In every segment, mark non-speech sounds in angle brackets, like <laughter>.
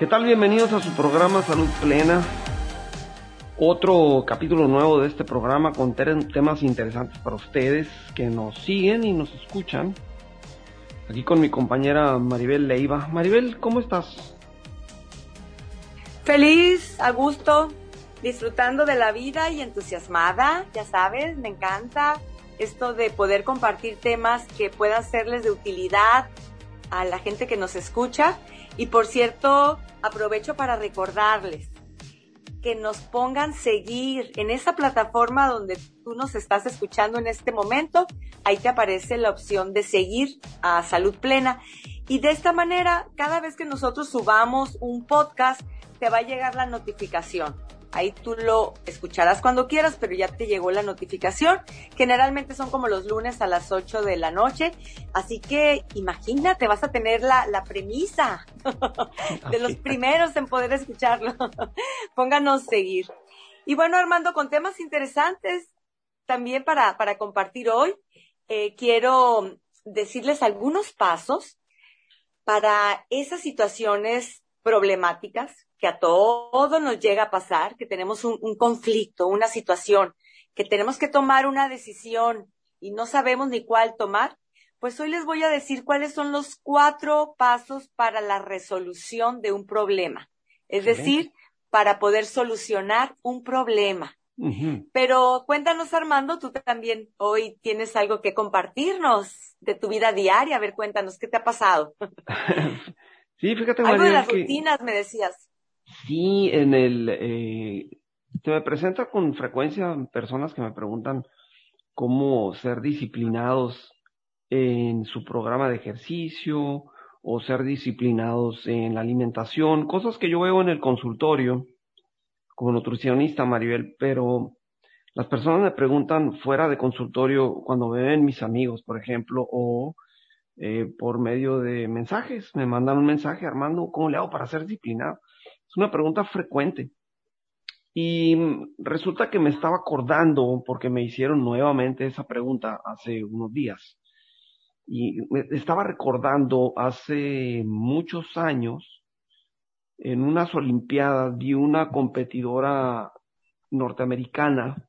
¿Qué tal? Bienvenidos a su programa Salud Plena. Otro capítulo nuevo de este programa con temas interesantes para ustedes que nos siguen y nos escuchan. Aquí con mi compañera Maribel Leiva. Maribel, ¿cómo estás? Feliz, a gusto, disfrutando de la vida y entusiasmada, ya sabes, me encanta esto de poder compartir temas que puedan serles de utilidad a la gente que nos escucha. Y por cierto, aprovecho para recordarles que nos pongan seguir en esa plataforma donde tú nos estás escuchando en este momento. Ahí te aparece la opción de seguir a Salud Plena. Y de esta manera, cada vez que nosotros subamos un podcast, te va a llegar la notificación. Ahí tú lo escucharás cuando quieras, pero ya te llegó la notificación. Generalmente son como los lunes a las 8 de la noche. Así que imagínate, vas a tener la, la premisa <laughs> de los primeros en poder escucharlo. <laughs> Pónganos seguir. Y bueno, Armando, con temas interesantes también para, para compartir hoy, eh, quiero decirles algunos pasos para esas situaciones problemáticas que a todos nos llega a pasar, que tenemos un, conflicto, una situación, que tenemos que tomar una decisión y no sabemos ni cuál tomar, pues hoy les voy a decir cuáles son los cuatro pasos para la resolución de un problema. Es decir, para poder solucionar un problema. Pero cuéntanos, Armando, tú también hoy tienes algo que compartirnos de tu vida diaria. A ver, cuéntanos, ¿qué te ha pasado? <laughs> sí, fíjate, Algo de las rutinas, me decías. Sí, en el, eh, se me presenta con frecuencia personas que me preguntan cómo ser disciplinados en su programa de ejercicio o ser disciplinados en la alimentación, cosas que yo veo en el consultorio como nutricionista, Maribel, pero las personas me preguntan fuera de consultorio cuando me ven mis amigos, por ejemplo, o eh, por medio de mensajes, me mandan un mensaje, Armando, ¿cómo le hago para ser disciplinado? Es una pregunta frecuente. Y resulta que me estaba acordando porque me hicieron nuevamente esa pregunta hace unos días. Y me estaba recordando hace muchos años, en unas Olimpiadas, vi una competidora norteamericana,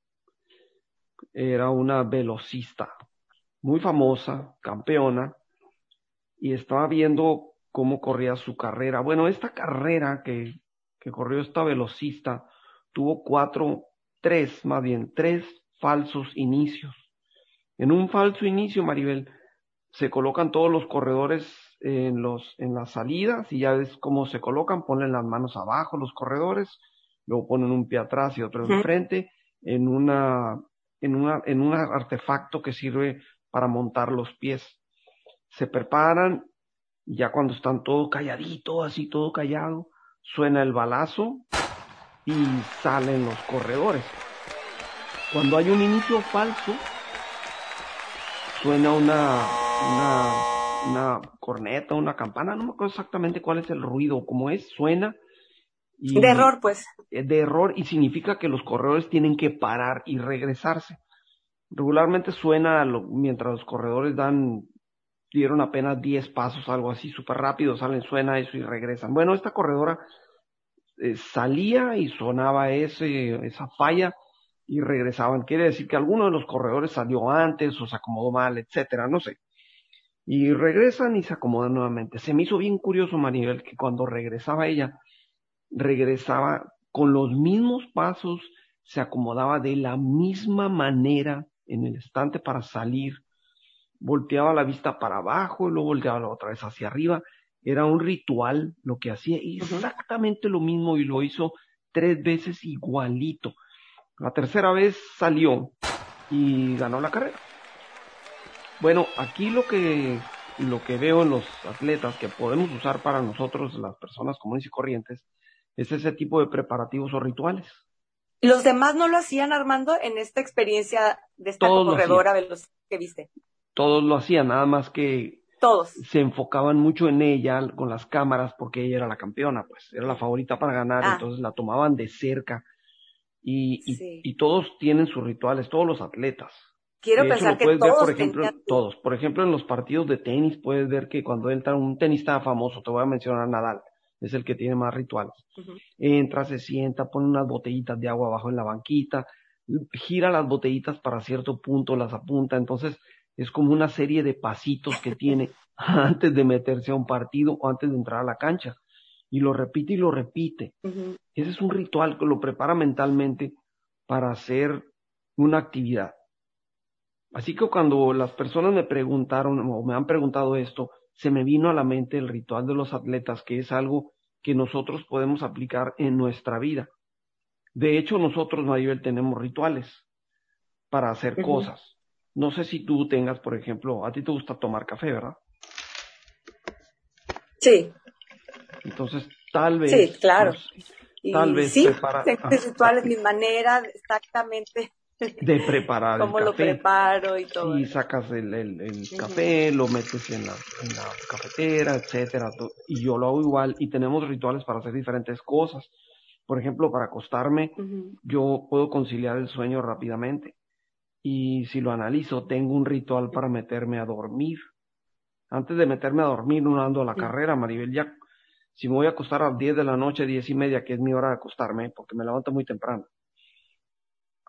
era una velocista, muy famosa, campeona, y estaba viendo cómo corría su carrera. Bueno, esta carrera que que corrió esta velocista tuvo cuatro, tres, más bien, tres falsos inicios. En un falso inicio, Maribel, se colocan todos los corredores en los, en las salidas y ya ves cómo se colocan, ponen las manos abajo los corredores, luego ponen un pie atrás y otro enfrente, en una, en una, en un artefacto que sirve para montar los pies. Se preparan, ya cuando están todo calladito, así todo callado, suena el balazo y salen los corredores. Cuando hay un inicio falso, suena una, una, una corneta, una campana, no me acuerdo exactamente cuál es el ruido, cómo es, suena. Y, de error, pues. De error y significa que los corredores tienen que parar y regresarse. Regularmente suena mientras los corredores dan dieron apenas 10 pasos, algo así, súper rápido, salen, suena eso y regresan. Bueno, esta corredora eh, salía y sonaba ese, esa falla y regresaban. Quiere decir que alguno de los corredores salió antes o se acomodó mal, etcétera, no sé. Y regresan y se acomodan nuevamente. Se me hizo bien curioso, Maribel, que cuando regresaba ella, regresaba con los mismos pasos, se acomodaba de la misma manera en el estante para salir volteaba la vista para abajo y luego volteaba otra vez hacia arriba. Era un ritual lo que hacía exactamente lo mismo y lo hizo tres veces igualito. La tercera vez salió y ganó la carrera. Bueno, aquí lo que, lo que veo en los atletas que podemos usar para nosotros, las personas comunes y corrientes, es ese tipo de preparativos o rituales. ¿Los demás no lo hacían, Armando, en esta experiencia de esta corredora de los que viste? Todos lo hacían, nada más que todos se enfocaban mucho en ella con las cámaras porque ella era la campeona, pues era la favorita para ganar, ah. entonces la tomaban de cerca y, y, todos tienen sus rituales, todos los atletas. Quiero pensar que todos, por ejemplo, todos. Por ejemplo, en los partidos de tenis puedes ver que cuando entra un tenista famoso, te voy a mencionar Nadal, es el que tiene más rituales. Entra, se sienta, pone unas botellitas de agua abajo en la banquita, gira las botellitas para cierto punto, las apunta, entonces es como una serie de pasitos que tiene <laughs> antes de meterse a un partido o antes de entrar a la cancha. Y lo repite y lo repite. Ese es un ritual que lo prepara mentalmente para hacer una actividad. Así que cuando las personas me preguntaron o me han preguntado esto, se me vino a la mente el ritual de los atletas, que es algo que nosotros podemos aplicar en nuestra vida. De hecho, nosotros, Maribel, tenemos rituales para hacer cosas. No sé si tú tengas, por ejemplo, a ti te gusta tomar café, ¿verdad? Sí. Entonces, tal vez. Sí, claro. Pues, tal vez sí, prepara... <laughs> rituales, mi manera exactamente de preparar <laughs> cómo el lo preparo y todo. Y sacas el, el, café, lo metes en la, en la cafetera, etcétera. Y yo lo hago igual y tenemos rituales para hacer diferentes cosas. Por ejemplo, para acostarme, yo puedo conciliar el sueño rápidamente. Y si lo analizo, tengo un ritual para meterme a dormir. Antes de meterme a dormir, no ando a la carrera, Maribel, ya si me voy a acostar a las 10 de la noche, diez y media, que es mi hora de acostarme, porque me levanto muy temprano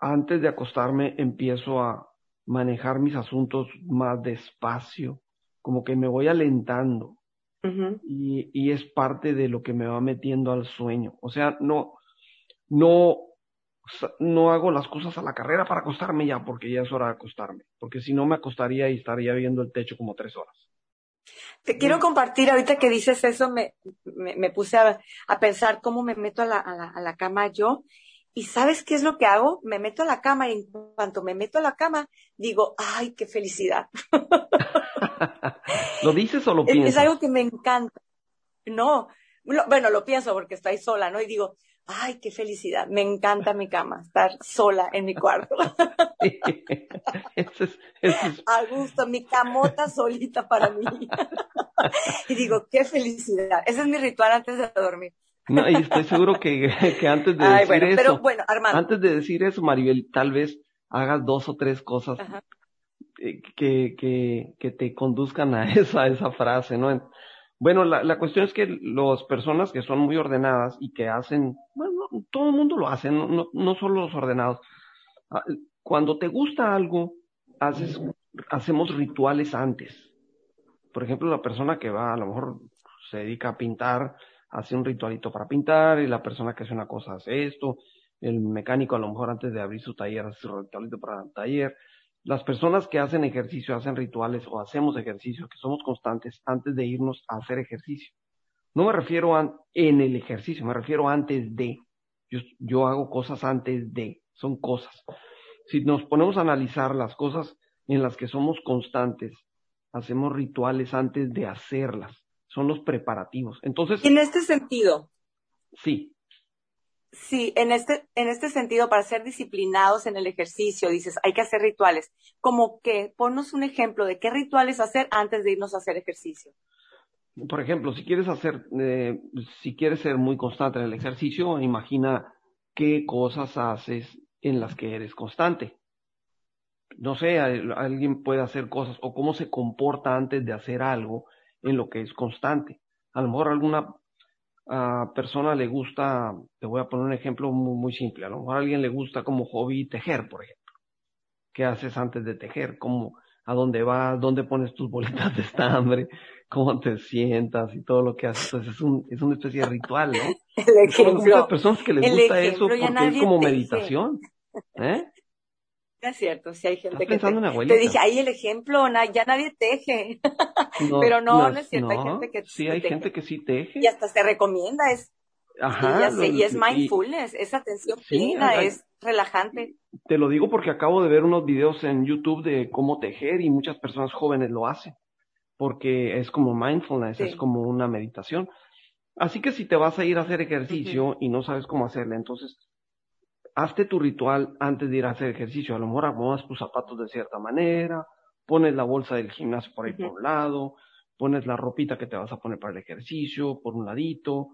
antes de acostarme empiezo a manejar mis asuntos más despacio, como que me voy alentando. y, y, es parte de lo que me va metiendo al sueño. O sea, no, no, no hago las cosas a la carrera para acostarme ya, porque ya es hora de acostarme. Porque si no me acostaría y estaría viendo el techo como tres horas. Te quiero compartir, ahorita que dices eso, me, me, puse a, a, pensar cómo me meto a la, a la, a la cama yo ¿Y sabes qué es lo que hago? Me meto a la cama y en cuanto me meto a la cama, digo, ay, qué felicidad. <laughs> ¿Lo dices o lo piensas? Es algo que me encanta. No, bueno, lo pienso porque estoy sola, ¿no? Y digo, ay, qué felicidad. Me encanta mi cama, estar sola en mi cuarto. <laughs> eso es, A gusto, mi camota solita para mí. <laughs> y digo, qué felicidad. Ese es mi ritual antes de dormir. No, y estoy seguro que, que antes de decir eso, antes de decir eso, Maribel, tal vez hagas dos o tres cosas eh, que, que, que te conduzcan a <laughs> esa, esa frase, ¿no? Bueno, la, la cuestión es que las personas que son muy ordenadas y que hacen, bueno, todo el mundo lo hace, no, no, no solo los ordenados. Ah, cuando te gusta algo, haces, hacemos rituales antes. Por ejemplo, la persona que va, a lo mejor se dedica a pintar, hace un ritualito para pintar y la persona que hace una cosa hace esto, el mecánico a lo mejor antes de abrir su taller hace su ritualito para el taller. Las personas que hacen ejercicio, hacen rituales o hacemos ejercicio, que somos constantes antes de irnos a hacer ejercicio. No me refiero a en el ejercicio, me refiero antes de. Yo, yo hago cosas antes de, son cosas. Si nos ponemos a analizar las cosas en las que somos constantes, hacemos rituales antes de hacerlas son los preparativos. Entonces. En este sentido. Sí. Sí, en este, en este sentido, para ser disciplinados en el ejercicio, dices, hay que hacer rituales. Como que, ponnos un ejemplo de qué rituales hacer antes de irnos a hacer ejercicio. Por ejemplo, si quieres hacer, eh, si quieres ser muy constante en el ejercicio, imagina qué cosas haces en las que eres constante. No sé, alguien puede hacer cosas o cómo se comporta antes de hacer algo en lo que es constante. A lo mejor alguna uh, persona le gusta, te voy a poner un ejemplo muy, muy simple, a lo mejor a alguien le gusta como hobby tejer, por ejemplo. ¿Qué haces antes de tejer? ¿Cómo, a dónde vas? ¿Dónde pones tus bolitas de estambre? ¿Cómo te sientas? Y todo lo que haces. Entonces es, un, es una especie de ritual, ¿no? <laughs> El ejemplo, Hay personas que les gusta eso porque es como meditación. ¿Eh? Es cierto, si hay gente que te, dije, ahí el ejemplo, ya nadie teje. <laughs> Pero no, no, es cierto, hay gente que sí hay gente que sí teje. Y hasta se recomienda, es Ajá, y, es mindfulness, es atención plena, es relajante. Te lo digo porque acabo de ver unos videos en YouTube de cómo tejer y muchas personas jóvenes lo hacen, porque es como mindfulness, es como una meditación. Así que si te vas a ir a hacer ejercicio y no sabes cómo hacerle, entonces hazte tu ritual antes de ir a hacer ejercicio. A lo mejor acomodas tus zapatos de cierta manera, pones la bolsa del gimnasio por ahí por un lado, pones la ropita que te vas a poner para el ejercicio por un ladito,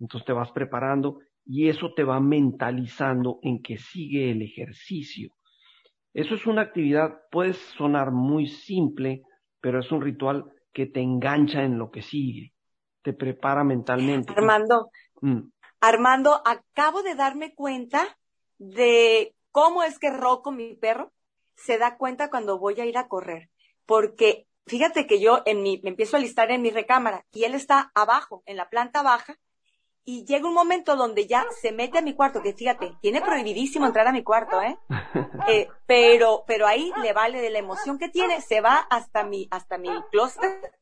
entonces te vas preparando y eso te va mentalizando en que sigue el ejercicio. Eso es una actividad, puede sonar muy simple, pero es un ritual que te engancha en lo que sigue. te prepara mentalmente. Armando, mm. Armando, acabo de darme cuenta de cómo es que Rocco, mi perro, se da cuenta cuando voy a ir a correr. Porque fíjate que yo en mi, me empiezo a listar en mi recámara y él está abajo, en la planta baja, y llega un momento donde ya se mete a mi cuarto, que fíjate, tiene prohibidísimo entrar a mi cuarto, ¿eh? <laughs> eh pero, pero ahí le vale de la emoción que tiene, se va hasta mi, hasta mi closet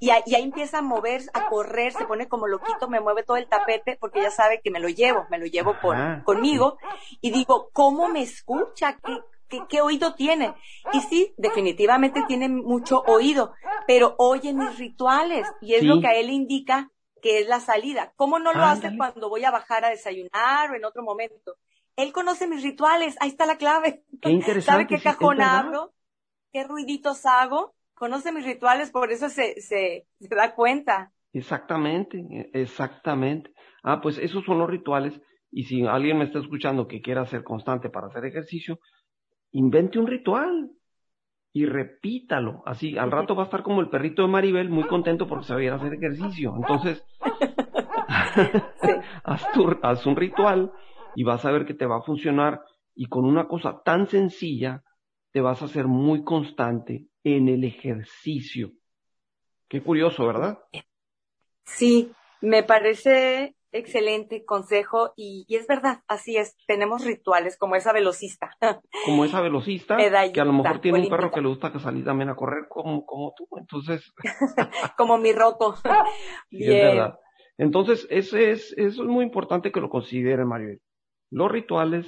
y, ahí, empieza a mover, a correr, se pone como loquito, me mueve todo el tapete porque ya sabe que me lo llevo, me lo llevo con, conmigo y digo, ¿cómo me escucha? ¿Qué, ¿Qué, ¿Qué, oído tiene? Y sí, definitivamente tiene mucho oído, pero oye mis rituales y es lo que a él indica que es la salida. ¿Cómo no lo hace cuando voy a bajar a desayunar o en otro momento? Él conoce mis rituales, ahí está la clave. Qué interesante. ¿Sabe qué cajón abro? ¿Qué ruiditos hago? Conoce mis rituales, por eso se, se, se da cuenta. Exactamente, e, exactamente. Ah, pues esos son los rituales. Y si alguien me está escuchando que quiera ser constante para hacer ejercicio, invente un ritual y repítalo. Así, al rato va a estar como el perrito de Maribel, muy contento porque se va a ir a hacer ejercicio. Entonces, <laughs> haz, un ritual y vas a ver que te va a funcionar. Y con una cosa tan sencilla, te vas a hacer muy constante en el ejercicio. Qué curioso, ¿verdad? Sí, me parece excelente consejo y, es verdad, así es, tenemos rituales como esa velocista. <laughs> Como esa velocista, que a lo mejor tiene un perro que le gusta que salir también a correr como, como tú, entonces. <laughs> como mi roto. <laughs> Bien. Entonces, ese es, eso es muy importante que lo considere Mario. Los rituales,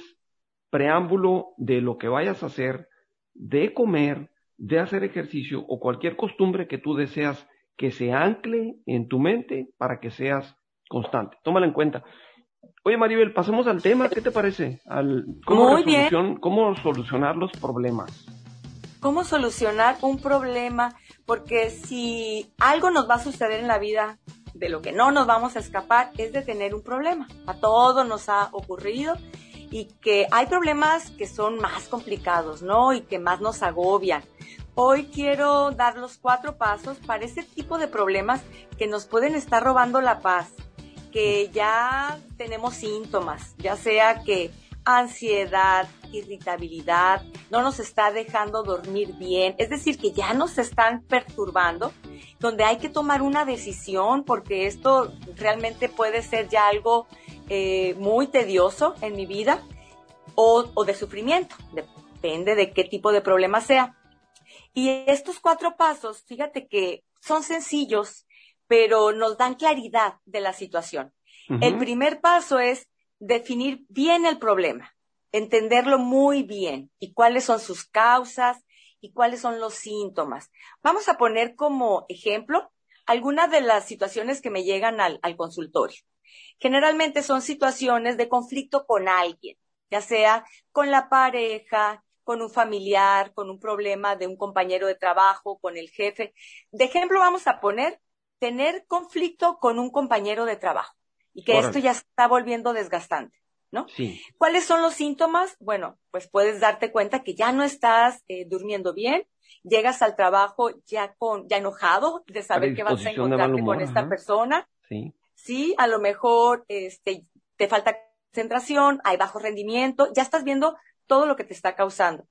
preámbulo de lo que vayas a hacer, de comer, de hacer ejercicio o cualquier costumbre que tú deseas que se ancle en tu mente para que seas constante. Tómala en cuenta. Oye, Maribel, pasemos al tema. ¿Qué te parece? Al, ¿cómo, Muy bien. ¿Cómo solucionar los problemas? ¿Cómo solucionar un problema? Porque si algo nos va a suceder en la vida, de lo que no nos vamos a escapar, es de tener un problema. A todos nos ha ocurrido y que hay problemas que son más complicados, ¿no? Y que más nos agobian. Hoy quiero dar los cuatro pasos para ese tipo de problemas que nos pueden estar robando la paz, que ya tenemos síntomas, ya sea que ansiedad, irritabilidad, no nos está dejando dormir bien, es decir, que ya nos están perturbando, donde hay que tomar una decisión porque esto realmente puede ser ya algo eh, muy tedioso en mi vida o, o de sufrimiento, depende de qué tipo de problema sea. Y estos cuatro pasos, fíjate que son sencillos, pero nos dan claridad de la situación. El primer paso es definir bien el problema, entenderlo muy bien y cuáles son sus causas y cuáles son los síntomas. Vamos a poner como ejemplo algunas de las situaciones que me llegan al, al consultorio. Generalmente son situaciones de conflicto con alguien, ya sea con la pareja, con un familiar, con un problema de un compañero de trabajo, con el jefe. De ejemplo, vamos a poner tener conflicto con un compañero de trabajo y que esto ya está volviendo desgastante, ¿no? Sí. ¿Cuáles son los síntomas? Bueno, pues puedes darte cuenta que ya no estás eh, durmiendo bien, llegas al trabajo ya con ya enojado de saber que vas a encontrarte con esta persona. Sí. Sí, a lo mejor este te falta concentración, hay bajo rendimiento, ya estás viendo todo lo que te está causando.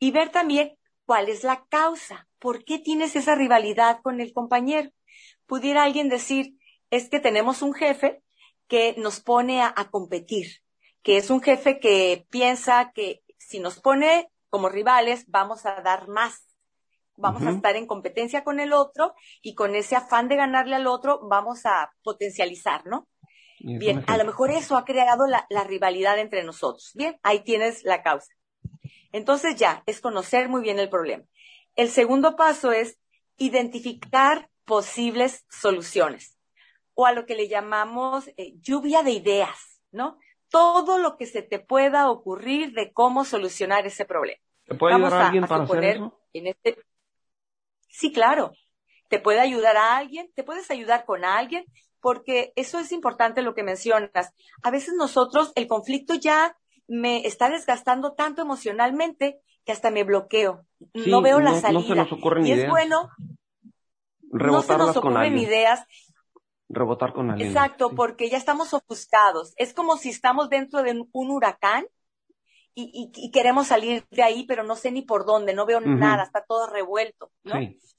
Y ver también cuál es la causa, por qué tienes esa rivalidad con el compañero pudiera alguien decir, es que tenemos un jefe que nos pone a, competir, que es un jefe que piensa que si nos pone como rivales vamos a dar más, vamos a estar en competencia con el otro y con ese afán de ganarle al otro vamos a potencializar, ¿no? Bien, a lo mejor eso ha creado la, la, rivalidad entre nosotros. Bien, ahí tienes la causa. Entonces ya, es conocer muy bien el problema. El segundo paso es identificar posibles soluciones o a lo que le llamamos eh, lluvia de ideas, ¿no? Todo lo que se te pueda ocurrir de cómo solucionar ese problema. ¿Te puede ayudar a, alguien para hacer eso? En este... Sí, claro. Te puede ayudar a alguien, te puedes ayudar con alguien, porque eso es importante lo que mencionas. A veces nosotros el conflicto ya me está desgastando tanto emocionalmente que hasta me bloqueo. no veo la salida. No se nos ocurren y es bueno no se nos ocurren ideas rebotar con alguien. Exacto, porque ya estamos ofuscados. Es como si estamos dentro de un huracán y, y, queremos salir de ahí, pero no sé ni por dónde, no veo nada, está todo revuelto, ¿no?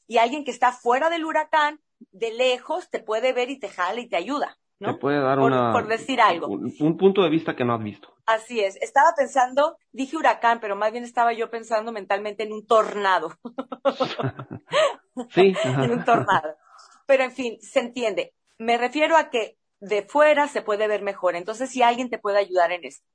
Y alguien que está fuera del huracán, de lejos, te puede ver y te jala y te ayuda, ¿no? Te puede dar por, una, por decir algo. Un, punto de vista que no has visto. Así es. Estaba pensando, dije huracán, pero más bien estaba yo pensando mentalmente en un tornado. <laughs> sí. <laughs> en un tornado. Pero en fin, se entiende. Me refiero a que de fuera se puede ver mejor. Entonces, si alguien te puede ayudar en esto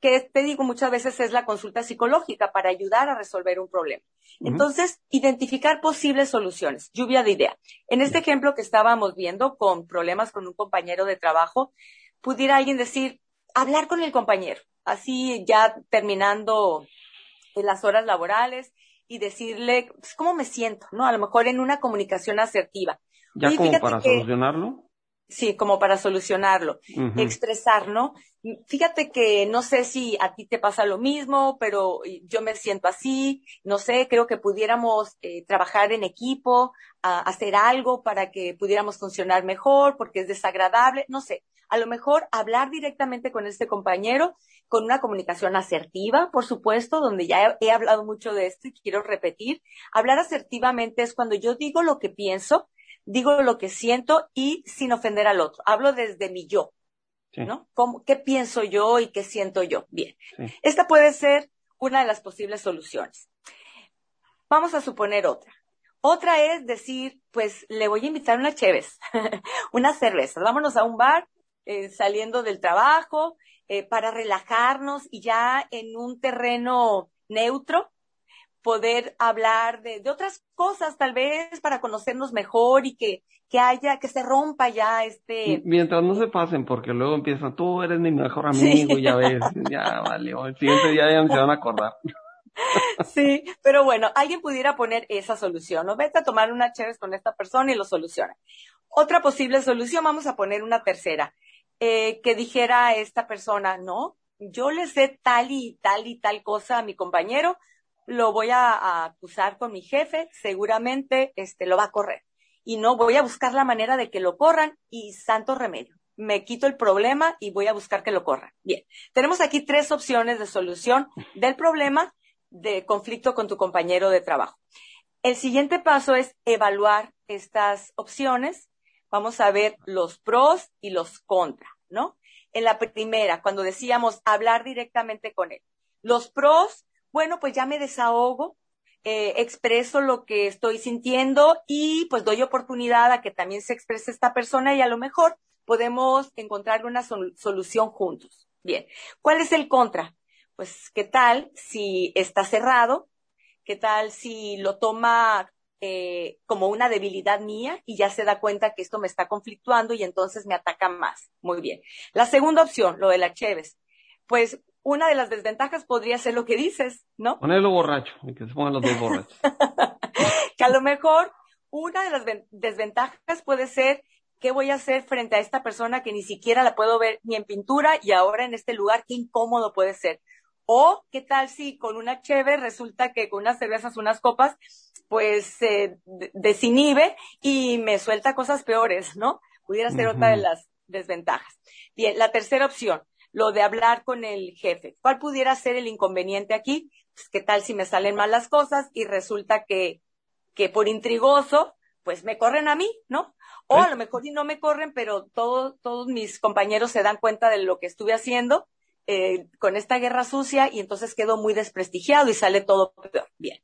que te digo muchas veces es la consulta psicológica para ayudar a resolver un problema. Entonces, identificar posibles soluciones, lluvia de idea. En este ejemplo que estábamos viendo con problemas con un compañero de trabajo, pudiera alguien decir, hablar con el compañero, así ya terminando las horas laborales y decirle pues, cómo me siento, ¿no? A lo mejor en una comunicación asertiva. ¿Ya como para solucionarlo? Sí, como para solucionarlo, expresar, ¿no? Fíjate que no sé si a ti te pasa lo mismo, pero yo me siento así, no sé, creo que pudiéramos eh, trabajar en equipo, hacer algo para que pudiéramos funcionar mejor, porque es desagradable, no sé. A lo mejor hablar directamente con este compañero, con una comunicación asertiva, por supuesto, donde ya he hablado mucho de esto y quiero repetir. Hablar asertivamente es cuando yo digo lo que pienso, digo lo que siento y sin ofender al otro. Hablo desde mi yo, ¿no? ¿Qué pienso yo y qué siento yo? Bien. Esta puede ser una de las posibles soluciones. Vamos a suponer otra. Otra es decir, pues le voy a invitar una cheves, <laughs> una cerveza. Vámonos a un bar eh, saliendo del trabajo eh, para relajarnos y ya en un terreno neutro poder hablar de, de, otras cosas, tal vez para conocernos mejor y que, que haya, que se rompa ya este. Mientras no se pasen, porque luego empiezan, tú eres mi mejor amigo, ya ves, <laughs> ya vale, el siguiente día ya se van a acordar. <laughs> Sí, pero bueno, alguien pudiera poner esa solución, ¿no? Vete a tomar una chévere con esta persona y lo soluciona. Otra posible solución, vamos a poner una tercera, eh, que dijera esta persona, no, yo le sé tal y tal y tal cosa a mi compañero, lo voy a, acusar con mi jefe, seguramente este, lo va a correr. Y no voy a buscar la manera de que lo corran y santo remedio. Me quito el problema y voy a buscar que lo corran. Bien, tenemos aquí tres opciones de solución del problema de conflicto con tu compañero de trabajo. El siguiente paso es evaluar estas opciones. Vamos a ver los pros y los contra, ¿no? En la primera, cuando decíamos hablar directamente con él. Los pros bueno, pues ya me desahogo, eh, expreso lo que estoy sintiendo y pues doy oportunidad a que también se exprese esta persona y a lo mejor podemos encontrar una solución juntos. Bien, ¿cuál es el contra? Pues, ¿qué tal si está cerrado? ¿Qué tal si lo toma eh, como una debilidad mía y ya se da cuenta que esto me está conflictuando y entonces me ataca más? Muy bien. La segunda opción, lo de la Cheves. Pues una de las desventajas podría ser lo que dices, ¿no? Ponerlo borracho, que se pongan los dos borrachos. <laughs> que a lo mejor una de las desventajas puede ser qué voy a hacer frente a esta persona que ni siquiera la puedo ver ni en pintura y ahora en este lugar, qué incómodo puede ser. O qué tal si con una cheve resulta que con unas cervezas, unas copas, pues se desinhibe y me suelta cosas peores, ¿no? Pudiera ser otra de las desventajas. Bien, la tercera opción, lo de hablar con el jefe. ¿Cuál pudiera ser el inconveniente aquí? Pues, ¿qué tal si me salen mal las cosas y resulta que, que por intrigoso, pues me corren a mí, ¿no? O a lo mejor y no me corren, pero todos, todos mis compañeros se dan cuenta de lo que estuve haciendo eh, con esta guerra sucia y entonces quedo muy desprestigiado y sale todo peor. Bien.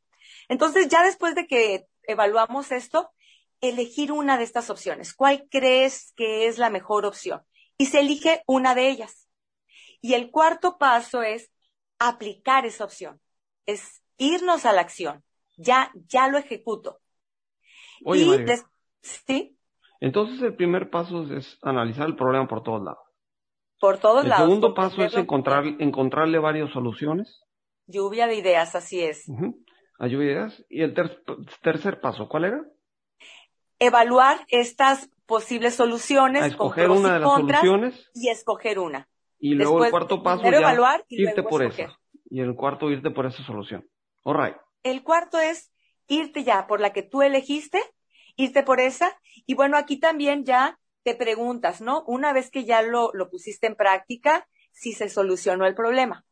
Entonces, ya después de que evaluamos esto, elegir una de estas opciones. ¿Cuál crees que es la mejor opción? Y se elige una de ellas. Y el cuarto paso es aplicar esa opción, es irnos a la acción. Ya, ya lo ejecuto. Oye, ¿Sí? Entonces el primer paso es analizar el problema por todos lados. Por todos lados. El segundo paso es encontrar, encontrarle varias soluciones. Lluvia de ideas, así es. A lluvia de ideas. ¿Y el tercer paso, cuál era? Evaluar estas posibles soluciones. escoger una de las soluciones. Y escoger una. Y luego el cuarto paso ya evaluar irte por esa. Y el cuarto irte por esa solución. All El cuarto es irte ya por la que tú elegiste, irte por esa. Y bueno, aquí también ya te preguntas, ¿no? Una vez que ya lo, lo pusiste en práctica, si se solucionó el problema.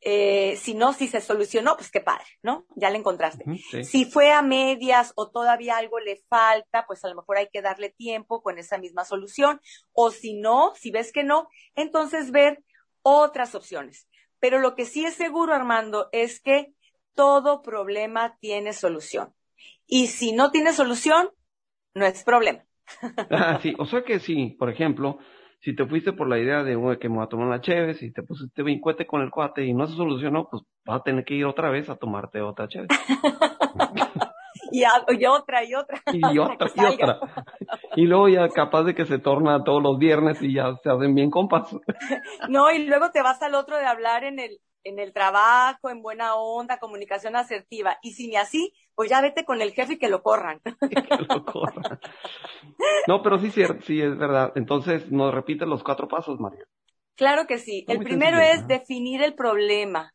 Eh, si no, si se solucionó, pues qué padre, ¿no? Ya le encontraste. Si fue a medias o todavía algo le falta, pues a lo mejor hay que darle tiempo con esa misma solución. O si no, si ves que no, entonces ver otras opciones. Pero lo que sí es seguro, Armando, es que todo problema tiene solución. Y si no tiene solución, no es problema. Ah, sí, o sea que sí, por ejemplo, si te fuiste por la idea de que me voy a tomar una cheve, si te pusiste vincuete con el cuate y no se solucionó, pues vas a tener que ir otra vez a tomarte otra cheve. <laughs> y, otra y otra. Y otra y otra. <laughs> Y luego ya capaz de que se torna todos los viernes y ya se hacen bien compas. <laughs> no, y luego te vas al otro de hablar en el, en el trabajo, en buena onda, comunicación asertiva. Y si ni así, pues ya vete con el jefe y que lo corran. <laughs> que lo corran. No, pero sí, sí, es verdad. Entonces, nos repite los cuatro pasos, María. Claro que sí. El primero es definir el problema.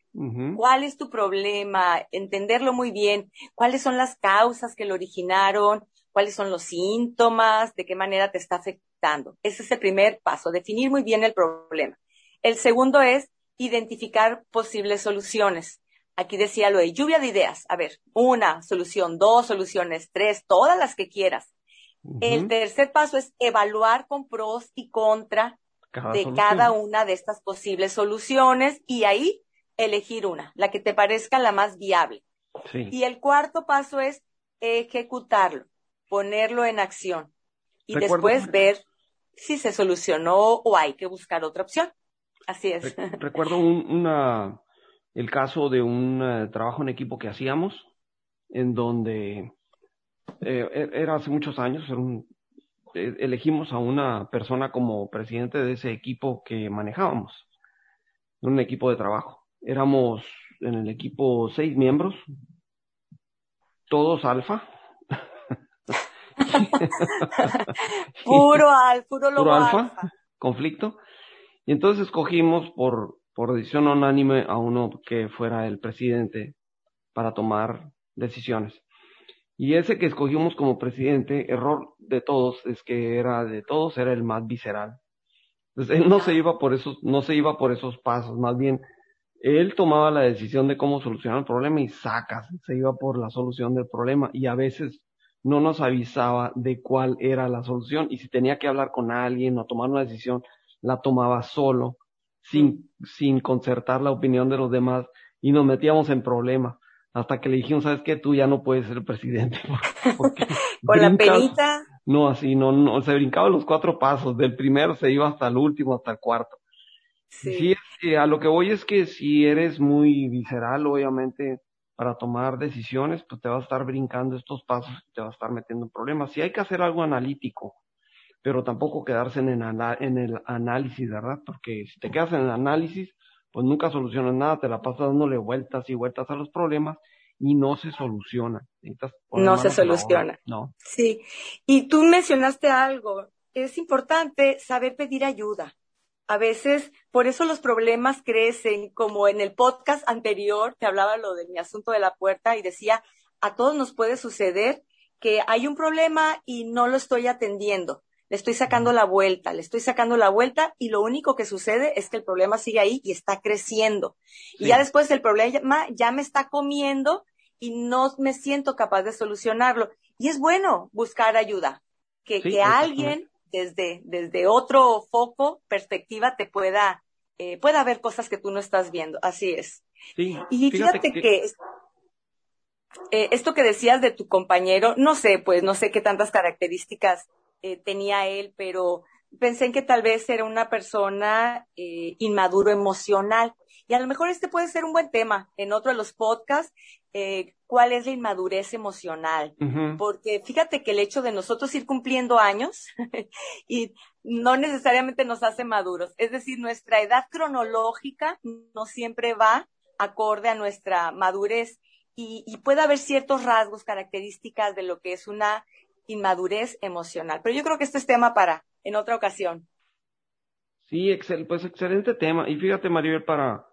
¿Cuál es tu problema? Entenderlo muy bien. ¿Cuáles son las causas que lo originaron? ¿Cuáles son los síntomas? ¿De qué manera te está afectando? Ese es el primer paso, definir muy bien el problema. El segundo es identificar posibles soluciones. Aquí decía lo de lluvia de ideas. A ver, una solución, dos soluciones, tres, todas las que quieras. El tercer paso es evaluar con pros y contra de cada una de estas posibles soluciones y ahí elegir una, la que te parezca la más viable. Y el cuarto paso es ejecutarlo, ponerlo en acción y después ver si se solucionó o hay que buscar otra opción. Así es. <laughs> recuerdo una, el caso de un eh, trabajo en equipo que hacíamos, en donde eh, e, era hace muchos años, e, elegimos a una persona como presidente de ese equipo que manejábamos, un equipo de trabajo. Éramos en el equipo seis miembros, todos alfa. <laughs> puro, al, puro, puro alfa, conflicto. Y entonces escogimos por, por decisión unánime a uno que fuera el presidente para tomar decisiones. Y ese que escogimos como presidente, error de todos, es que era de todos, era el más visceral. Entonces él no se iba por esos, no se iba por esos pasos, más bien él tomaba la decisión de cómo solucionar el problema y sacas, se iba por la solución del problema y a veces no nos avisaba de cuál era la solución y si tenía que hablar con alguien o tomar una decisión, la tomaba solo, sin, sin concertar la opinión de los demás y nos metíamos en problemas. Hasta que le dijimos, ¿sabes qué? Tú ya no puedes ser presidente. <laughs> Porque <laughs> Con la penita. No, así, no, no, se brincaba los cuatro pasos. Del primero se iba hasta el último, hasta el cuarto. Sí. sí a lo que voy es que si eres muy visceral, obviamente, para tomar decisiones, pues te vas a estar brincando estos pasos y te vas a estar metiendo en problemas. Si hay que hacer algo analítico, pero tampoco quedarse en el, en el análisis, ¿verdad? Porque si te quedas en el análisis, pues nunca solucionas nada, te la pasas dándole vueltas y vueltas a los problemas y no se soluciona. No se soluciona. No. Sí. Y tú mencionaste algo. Es importante saber pedir ayuda. A veces, por eso los problemas crecen, como en el podcast anterior, te hablaba lo de mi asunto de la puerta y decía, a todos nos puede suceder que hay un problema y no lo estoy atendiendo le estoy sacando la vuelta, le estoy sacando la vuelta y lo único que sucede es que el problema sigue ahí y está creciendo. Y ya después el problema ya me está comiendo y no me siento capaz de solucionarlo. Y es bueno buscar ayuda, que, que alguien desde, desde otro foco, perspectiva, te pueda, eh, pueda ver cosas que tú no estás viendo. Así es. y fíjate, que, eh, esto que decías de tu compañero, no sé, pues no sé qué tantas características eh, tenía él, pero pensé en que tal vez era una persona eh, inmaduro emocional. Y a lo mejor este puede ser un buen tema en otro de los podcasts, eh, cuál es la inmadurez emocional. Porque fíjate que el hecho de nosotros ir cumpliendo años <laughs> y no necesariamente nos hace maduros. Es decir, nuestra edad cronológica no siempre va acorde a nuestra madurez y, y puede haber ciertos rasgos, características de lo que es una inmadurez emocional. Pero yo creo que este es tema para en otra ocasión. Sí, excel, pues excelente tema. Y fíjate, Maribel, para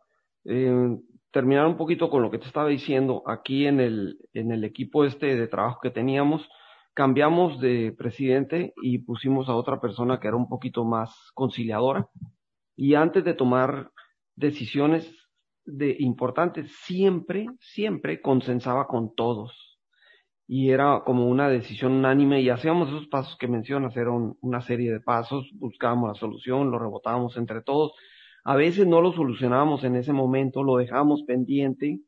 eh, terminar un poquito con lo que te estaba diciendo, aquí en el, en el equipo este de trabajo que teníamos, cambiamos de presidente y pusimos a otra persona que era un poquito más conciliadora. Y antes de tomar decisiones de importantes, siempre, siempre consensaba con todos. Y era como una decisión unánime y hacíamos esos pasos que mencionas, era una serie de pasos, buscábamos la solución, lo rebotábamos entre todos. A veces no lo solucionábamos en ese momento, lo dejábamos pendiente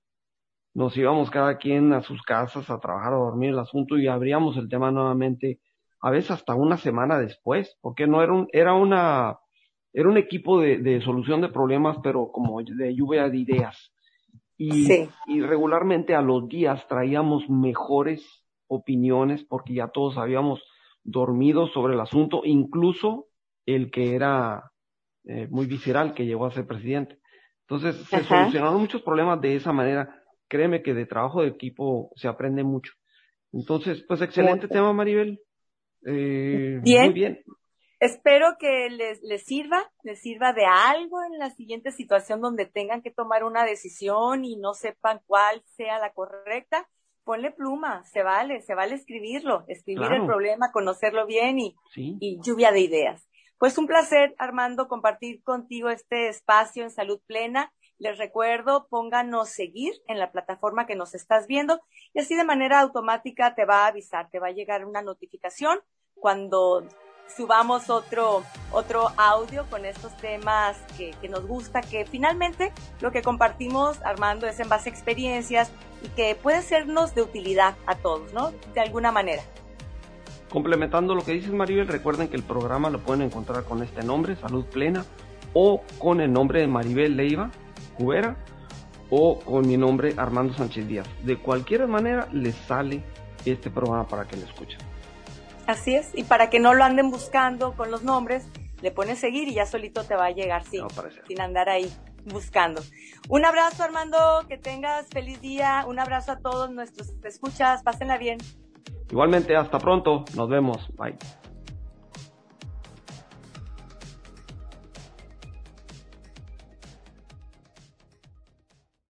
nos íbamos cada quien a sus casas a trabajar o dormir el asunto y abríamos el tema nuevamente, a veces hasta una semana después, porque no era un, era una, era un equipo de, de solución de problemas, pero como de lluvia de ideas. Y, y regularmente a los días traíamos mejores opiniones porque ya todos habíamos dormido sobre el asunto, incluso el que era eh, muy visceral, que llegó a ser presidente. Entonces se solucionaron muchos problemas de esa manera créeme que de trabajo de equipo se aprende mucho. Entonces, pues excelente tema, Maribel. Eh, bien. Muy bien. Espero que les, les sirva, les sirva de algo en la siguiente situación donde tengan que tomar una decisión y no sepan cuál sea la correcta. Ponle pluma, se vale, se vale escribirlo, escribir el problema, conocerlo bien y, y lluvia de ideas. Pues un placer, Armando, compartir contigo este espacio en salud plena les recuerdo, pónganos seguir en la plataforma que nos estás viendo y así de manera automática te va a avisar, te va a llegar una notificación cuando subamos otro, otro audio con estos temas que, que, nos gusta, que finalmente lo que compartimos, Armando, es en base a experiencias y que puede sernos de utilidad a todos, ¿no? De alguna manera. Complementando lo que dices, Maribel, recuerden que el programa lo pueden encontrar con este nombre, Salud Plena, o con el nombre de Maribel Leiva, Cubera o con mi nombre Armando Sánchez Díaz. De cualquier manera les sale este programa para que lo escuchen. Así es, y para que no lo anden buscando con los nombres, le pones seguir y ya solito te va a llegar, sí, sin andar ahí buscando. Un abrazo Armando, que tengas feliz día, un abrazo a todos nuestros escuchas, pásenla bien. Igualmente, hasta pronto, nos vemos, bye.